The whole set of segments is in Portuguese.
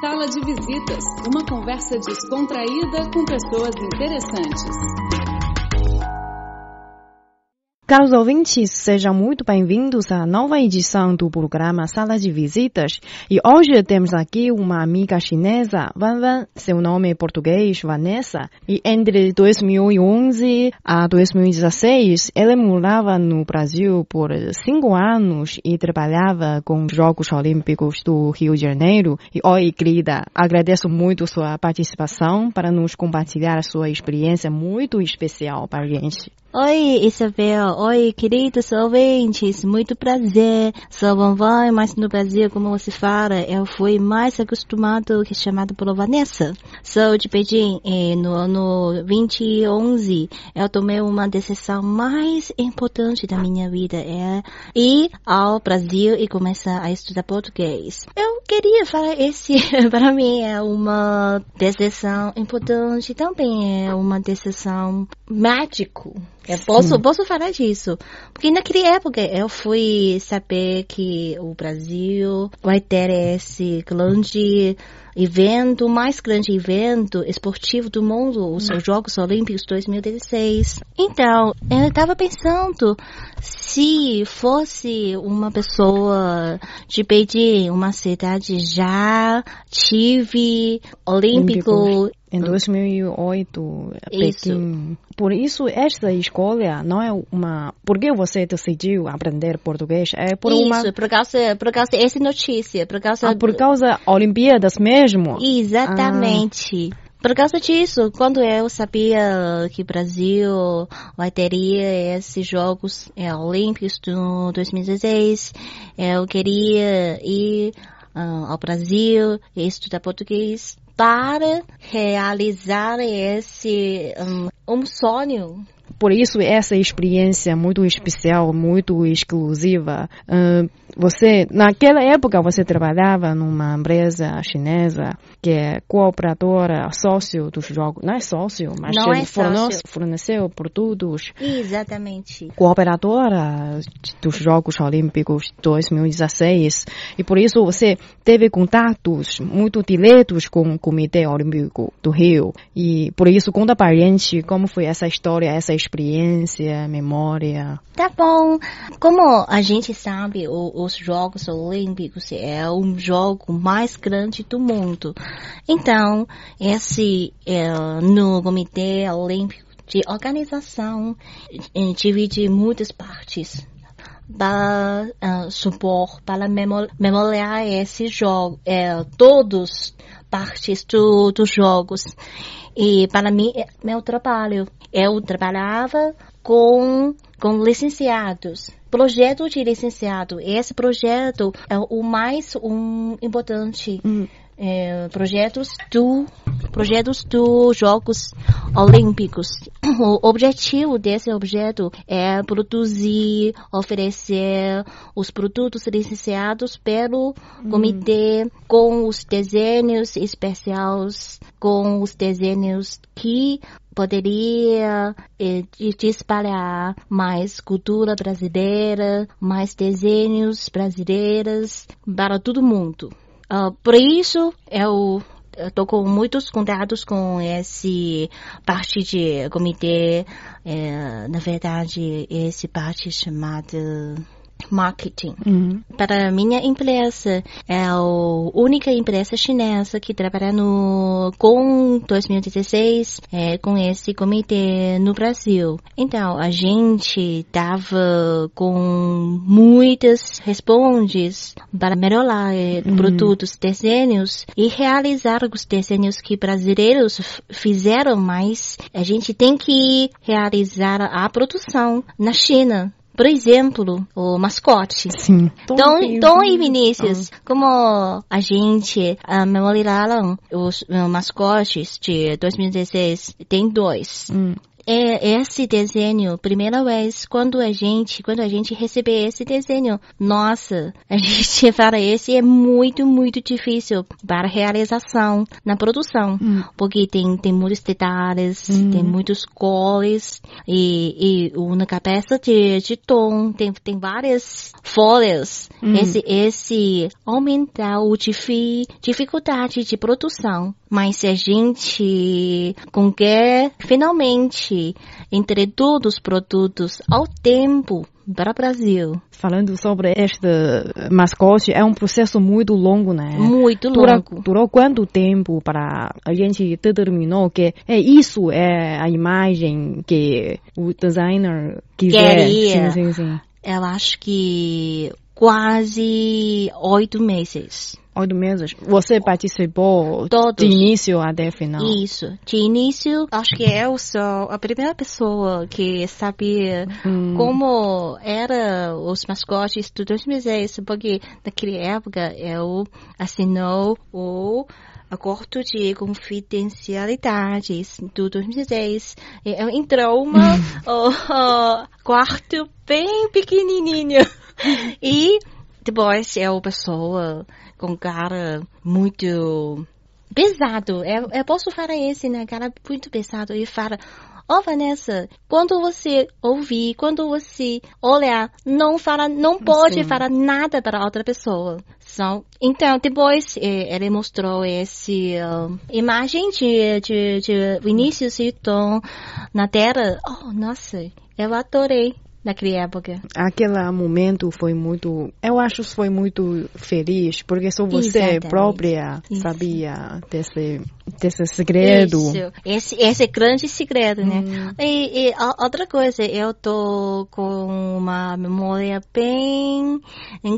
Sala de Visitas, uma conversa descontraída com pessoas interessantes. Caros ouvintes, sejam muito bem-vindos à nova edição do programa Sala de Visitas. E hoje temos aqui uma amiga chinesa, Van Van, seu nome é português, Vanessa. E entre 2011 a 2016, ela morava no Brasil por cinco anos e trabalhava com os Jogos Olímpicos do Rio de Janeiro. E oi, querida, agradeço muito sua participação para nos compartilhar sua experiência muito especial para a gente. Oi, Isabel. Oi, queridos ouvintes. Muito prazer. Sou Vanvan, mas no Brasil, como você fala, eu fui mais acostumado que chamado por Vanessa. Sou de Beijing e no ano 2011 eu tomei uma decisão mais importante da minha vida é ir ao Brasil e começar a estudar português. Eu queria falar esse, para mim é uma decisão importante, também é uma decisão mágico. Eu posso, posso falar disso. Porque naquela época eu fui saber que o Brasil vai ter esse grande evento, o mais grande evento esportivo do mundo, os hum. Jogos Olímpicos 2016. Então, eu estava pensando se fosse uma pessoa de Beijing, uma cidade já tive olímpico, olímpico em 2008, isso. Pequim. Por isso, esta escolha não é uma. Por que você decidiu aprender português? É por isso, uma. por causa, por causa dessa notícia. Por causa. Ah, por causa Olimpíadas mesmo? Exatamente. Ah. Por causa disso, quando eu sabia que o Brasil vai ter esses Jogos é, Olímpicos do 2016, eu queria ir uh, ao Brasil e estudar português para realizar esse um, um sonho por isso, essa experiência muito especial, muito exclusiva. Uh, você, naquela época, você trabalhava numa empresa chinesa que é cooperadora, sócio dos jogos. Não é sócio, mas Não é forneceu, forneceu produtos. Exatamente. Cooperadora dos Jogos Olímpicos 2016. E por isso você teve contatos muito diretos com o Comitê Olímpico do Rio. E por isso, conta para a gente como foi essa história, essa experiência, memória. Tá bom. Como a gente sabe, o, os Jogos Olímpicos é o jogo mais grande do mundo. Então, esse é, no Comitê Olímpico de Organização é, divide muitas partes para uh, supor, para memoriar esse jogo, é, todos partes do, dos jogos. E para mim, é meu trabalho. Eu trabalhava com, com licenciados. Projeto de licenciado. Esse projeto é o mais um, importante. Uhum é, projetos do projetos dos Jogos Olímpicos. O objetivo desse objeto é produzir, oferecer os produtos licenciados pelo hum. comitê com os desenhos especiais, com os desenhos que poderia eh, espalhar mais cultura brasileira, mais desenhos brasileiros para todo mundo. Uh, por isso, eu estou com muitos contatos com esse parte de comitê, é, na verdade, esse parte chamada marketing. Uhum. Para minha empresa, é a única empresa chinesa que trabalha no com 2016 é, com esse comitê no Brasil. Então, a gente dava com muitas respondes para melhorar é, uhum. produtos, desenhos e realizar os desenhos que brasileiros fizeram, mas a gente tem que realizar a produção na China. Por exemplo, o mascote. Sim. Tom, Tom e Vinícius, ah. como a gente memorizaram os uh, mascotes de 2016, tem dois. Hum. É esse desenho, primeira vez, quando a gente, quando a gente receber esse desenho, nossa, a gente fala esse é muito, muito difícil para realização na produção, Hum. porque tem, tem muitos detalhes, tem muitos cores e, e na cabeça de, de tom tem, tem várias folhas. Esse, esse aumentar o difi, dificuldade de produção. Mas se a gente conseguir finalmente entre todos os produtos ao tempo para o Brasil, Falando sobre este mascote, é um processo muito longo, né? muito Dura, longo. durou quanto tempo para a gente determinou que é isso é a imagem que o designer quiser? Queria. Sim, sim, sim. Eu acho que quase oito meses. Oito meses. Você participou Todos. de início até final? Isso. De início, acho que eu sou a primeira pessoa que sabia Hum. como era os mascotes do 2006, porque naquela época eu assinou o acordo de confidencialidade do 2006. E Eu entrou uma oh, quarto bem pequenininho e depois eu pessoa com cara muito pesado. Eu, eu posso falar esse, né? Cara muito pesado. E fala, ó Vanessa, quando você ouvir, quando você olhar, não fala, não pode Sim. falar nada para outra pessoa. Só, então, depois eh, ele mostrou esse ah, imagem de, de, de Vinícius e Tom na tela. Oh, nossa, eu adorei naquela época. Aquele momento foi muito, eu acho que foi muito feliz, porque só você Exatamente. própria Isso. sabia desse, desse segredo. Isso. Esse, esse é grande segredo, né? Hum. E, e outra coisa, eu tô com uma memória bem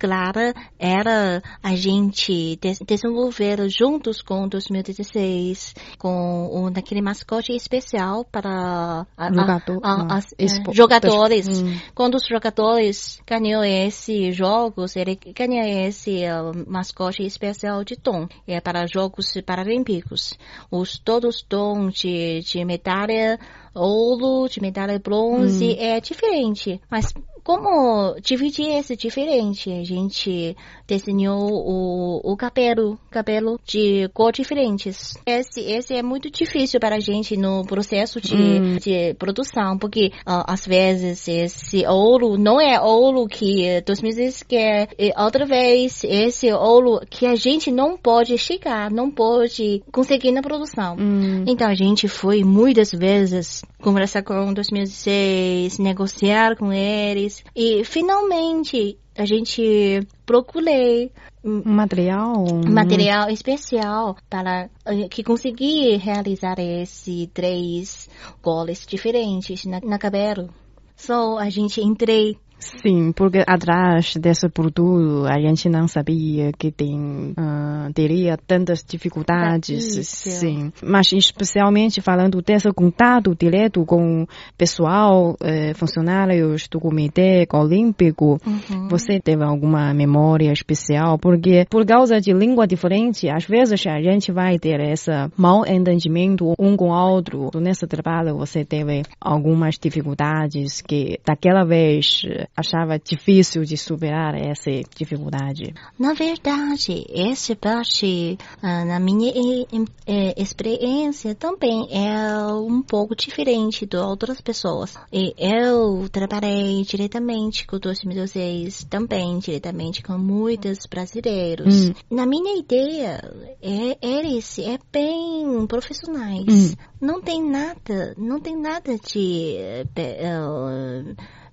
clara, era a gente des- desenvolver juntos com 2016, com um daquele mascote especial para a- a- a- as- expo- jogadores. Hum. Quando os jogadores ganham esse jogos, ele ganha esse uh, mascote especial de tom. É para Jogos Paralímpicos. Os todos tom de, de medalha ouro, de medalha bronze é diferente. Mas como dividir esse diferente? A gente desenhou o, o cabelo, cabelo de cor diferentes. Esse, esse é muito difícil para a gente no processo de, Hum. de produção, porque ah, às vezes esse ouro não é ouro que 2006 quer, e outra vez esse ouro que a gente não pode chegar, não pode conseguir na produção. Hum. Então a gente foi muitas vezes conversar com 2006, negociar com eles e finalmente a gente procurei material. material especial para eh, que conseguir realizar esses três goles diferentes na, na cabelo. Só a gente entrei Sim, porque atrás desse produto a gente não sabia que tem ah, teria tantas dificuldades, sim. Mas especialmente falando desse contato direto com pessoal, eh, funcionários do Comitê Olímpico, Uhum. você teve alguma memória especial? Porque por causa de língua diferente, às vezes a gente vai ter esse mal entendimento um com o outro. Nesse trabalho você teve algumas dificuldades que daquela vez achava difícil de superar essa dificuldade. Na verdade, essa parte, ah, na minha eh, eh, experiência, também é um pouco diferente de outras pessoas. E eu trabalhei diretamente com 2016, também diretamente com muitos brasileiros. Hum. Na minha ideia, é, eles é bem profissionais. Hum. Não tem nada, não tem nada de eh,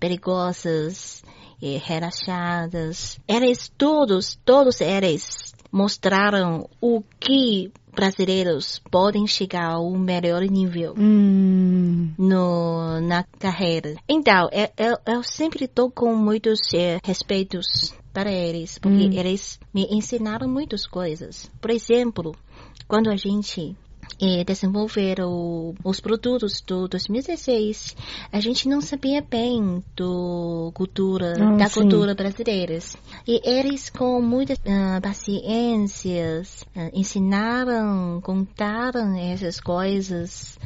perigosas e relaxadas. Eles todos, todos eles mostraram o que brasileiros podem chegar ao melhor nível Hum, no, na carreira. Então, eu, eu, sempre estou com muitos eh, respeitos para eles, porque Hum. eles me ensinaram muitas coisas. Por exemplo, quando a gente eh, desenvolver o- os produtos do 2016, a gente não sabia bem do cultura, Ah, da sim. cultura brasileira. E eles, com muita ah, paciência, ah, ensinaram, contaram essas coisas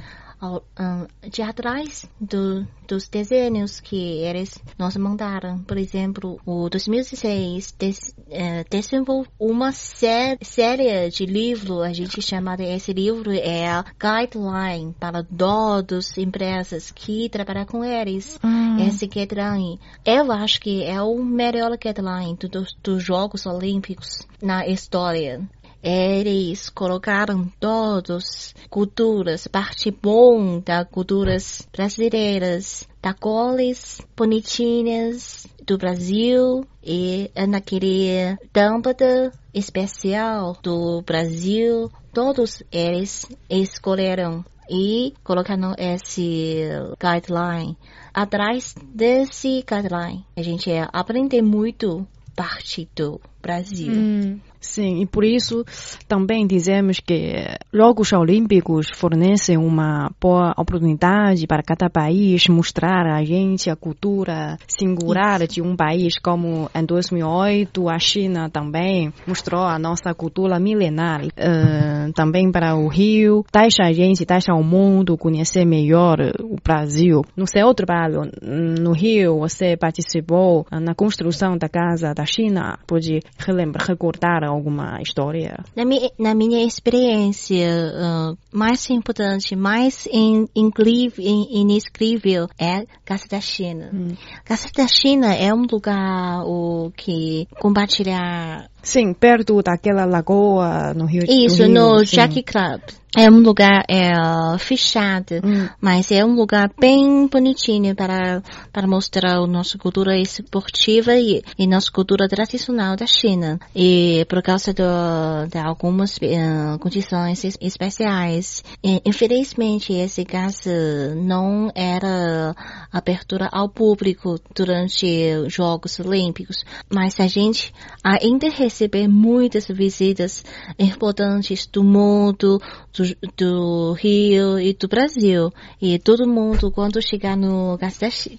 de atrás do, dos desenhos que eles nos mandaram. Por exemplo, o 2016 des, uh, desenvolveu uma sé série de livros, a gente chama de esse livro é Guideline para todas as empresas que trabalham com eles. Hum. Esse guideline, eu acho que é o melhor guideline dos, dos Jogos Olímpicos na história. Eles colocaram todas culturas, parte bom das culturas brasileiras, da cores bonitinhas do Brasil e naquele lâmpada especial do Brasil, todos eles escolheram e colocaram esse guideline. Atrás desse guideline, a gente aprende muito parte do Brasil. Hum. Sim, e por isso também dizemos que Jogos Olímpicos fornecem uma boa oportunidade para cada país mostrar a gente a cultura singular isso. de um país, como em 2008 a China também mostrou a nossa cultura milenar. Uh, também para o Rio, deixa a gente, deixa o mundo conhecer melhor o Brasil. No seu trabalho no Rio, você participou na construção da casa da China, pode relembrar, recordar alguma história? Na minha, na minha experiência, uh, mais importante, mais in, incrível, in, inescrível é Casa da China. Hum. Casa da China é um lugar o, que compartilhar Sim, perto daquela lagoa no Rio Isso, Rio, no Jack Club. É um lugar é, fechado, hum. mas é um lugar bem bonitinho para, para mostrar a nossa cultura esportiva e, e nossa cultura tradicional da China. E por causa do, de algumas uh, condições especiais, e, infelizmente esse caso não era abertura ao público durante os Jogos Olímpicos, mas a gente ainda receber muitas visitas importantes do mundo, do, do Rio e do Brasil. E todo mundo, quando chegar no,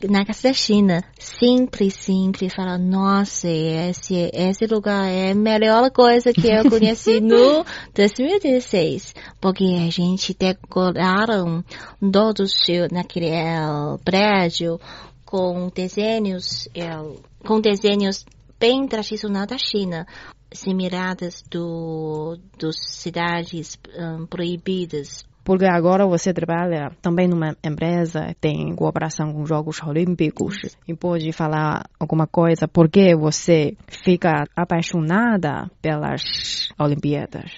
na Casa da China, sempre, sempre fala, nossa, esse, esse lugar é a melhor coisa que eu conheci no 2016. Porque a gente decoraram todos naquele uh, prédio com desenhos, uh, com desenhos bem tradicional da China, similares do, dos cidades um, proibidas. Porque agora você trabalha também numa empresa, tem cooperação com Jogos Olímpicos e pode falar alguma coisa porque você fica apaixonada pelas Olimpíadas.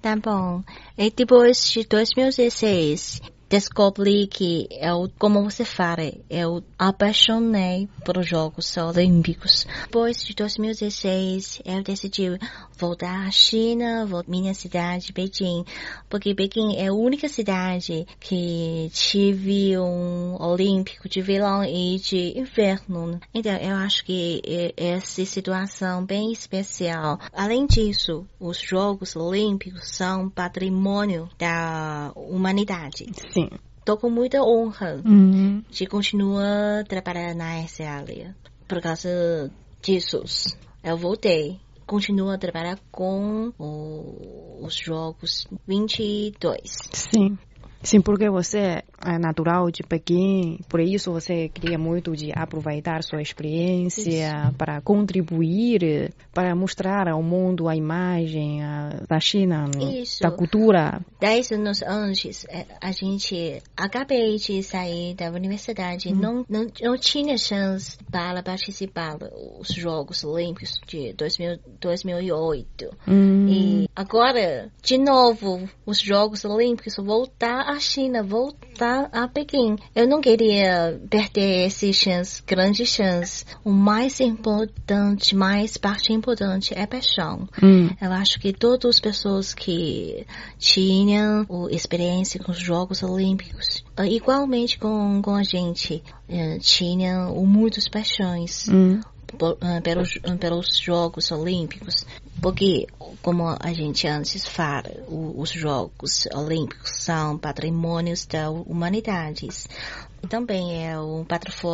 Tá bom. E depois de 2016, descobri que eu, como você fala, eu apaixonei por Jogos Olímpicos. Depois de 2016, eu decidi voltar à China, voltar minha cidade, Beijing, porque Beijing é a única cidade que tive um Olímpico de verão e de inverno. Então, eu acho que essa situação bem especial. Além disso, os Jogos Olímpicos são patrimônio da humanidade. Sim. Tô com muita honra uhum. de continuar trabalhando nessa área. Por causa disso, eu voltei. Continuo a trabalhar com o, os jogos 22. Sim. Sim, porque você é natural de Pequim, por isso você queria muito de aproveitar sua experiência isso. para contribuir, para mostrar ao mundo a imagem da China, isso. da cultura. Dez anos antes, é, a gente acabei de sair da universidade, hum. não, não, não tinha chance para participar dos Jogos Olímpicos de 2000, 2008. Hum. E agora, de novo, os Jogos Olímpicos voltar à China, voltar a Pequim. Eu não queria perder esse chance, grande chance. O mais importante, mais parte importante é paixão. Hum. Eu acho que todas as pessoas que tinham experiência com os Jogos Olímpicos, igualmente com, com a gente, eh, tinham muitas paixões. Hum. Eh, pelos, pelos Jogos Olímpicos, porque, como a gente antes fala, os Jogos Olímpicos são patrimônios da humanidade. Também é uma plataforma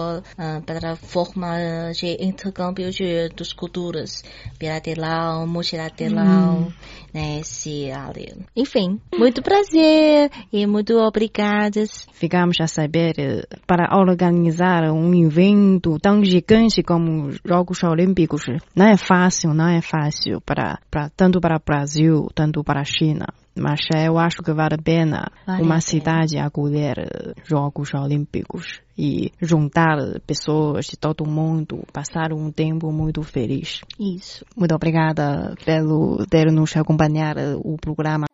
de intercâmbio de, das culturas bilateral, multilateral, hum. né? esse ali. Enfim, muito prazer e muito obrigadas. Ficamos a saber eh, para organizar um evento tão gigante como os Jogos Olímpicos não é fácil, não é fácil para, para tanto para o Brasil, tanto para a China. Mas eu acho que vale a pena Vale uma cidade acolher Jogos Olímpicos e juntar pessoas de todo mundo, passar um tempo muito feliz. Isso. Muito obrigada pelo ter nos acompanhar eh, o programa